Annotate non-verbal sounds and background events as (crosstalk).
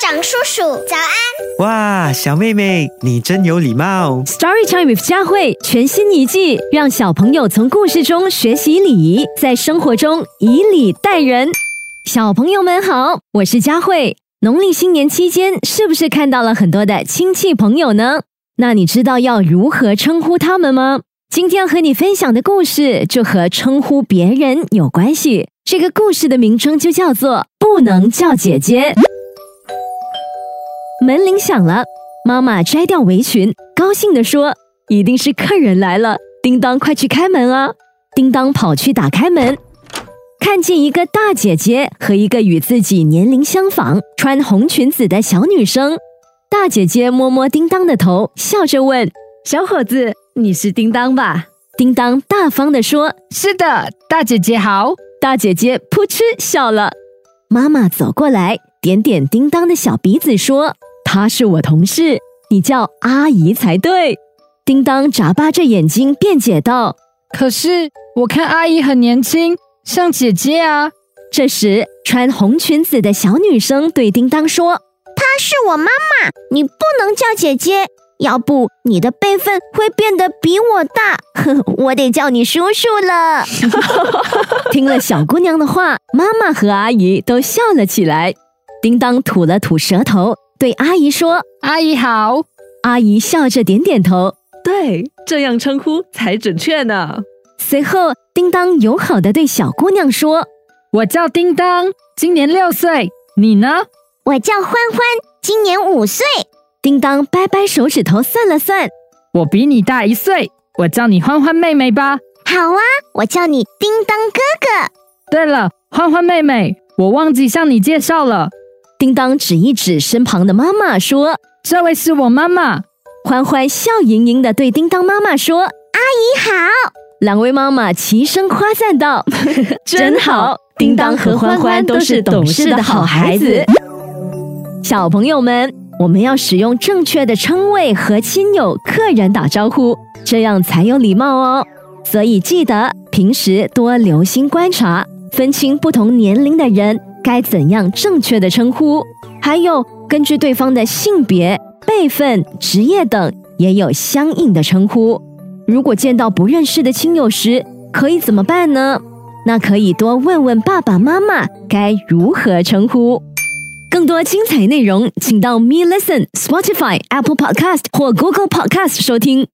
长叔叔，早安！哇，小妹妹，你真有礼貌。Story Time with 佳慧全新一季，让小朋友从故事中学习礼仪，在生活中以礼待人。小朋友们好，我是佳慧。农历新年期间，是不是看到了很多的亲戚朋友呢？那你知道要如何称呼他们吗？今天要和你分享的故事就和称呼别人有关系。这个故事的名称就叫做“不能叫姐姐”。门铃响了，妈妈摘掉围裙，高兴地说：“一定是客人来了。”叮当，快去开门啊！叮当跑去打开门，看见一个大姐姐和一个与自己年龄相仿、穿红裙子的小女生。大姐姐摸摸叮当的头，笑着问：“小伙子，你是叮当吧？”叮当大方地说：“是的，大姐姐好。”大姐姐扑哧笑了。妈妈走过来，点点叮当的小鼻子，说：“她是我同事，你叫阿姨才对。”叮当眨巴着眼睛辩解道：“可是我看阿姨很年轻，像姐姐啊。”这时，穿红裙子的小女生对叮当说：“她是我妈妈，你不能叫姐姐，要不你的辈分会变得比我大，(laughs) 我得叫你叔叔了。(laughs) ”听了小姑娘的话，妈妈和阿姨都笑了起来。叮当吐了吐舌头，对阿姨说：“阿姨好。”阿姨笑着点点头。对，这样称呼才准确呢。随后，叮当友好的对小姑娘说：“我叫叮当，今年六岁。你呢？我叫欢欢，今年五岁。”叮当掰掰手指头算了算：“我比你大一岁，我叫你欢欢妹妹吧。”好啊，我叫你叮当哥哥。对了，欢欢妹妹，我忘记向你介绍了。叮当指一指身旁的妈妈说：“这位是我妈妈。”欢欢笑盈盈的对叮当妈妈说：“阿姨好。”两位妈妈齐声夸赞道：“ (laughs) 真好！叮当和欢欢都是懂事的好孩子。”小朋友们，我们要使用正确的称谓和亲友、客人打招呼，这样才有礼貌哦。所以记得平时多留心观察，分清不同年龄的人该怎样正确的称呼，还有根据对方的性别。辈分、职业等也有相应的称呼。如果见到不认识的亲友时，可以怎么办呢？那可以多问问爸爸妈妈该如何称呼。更多精彩内容，请到 Me Listen、Spotify、Apple Podcast 或 Google Podcast 收听。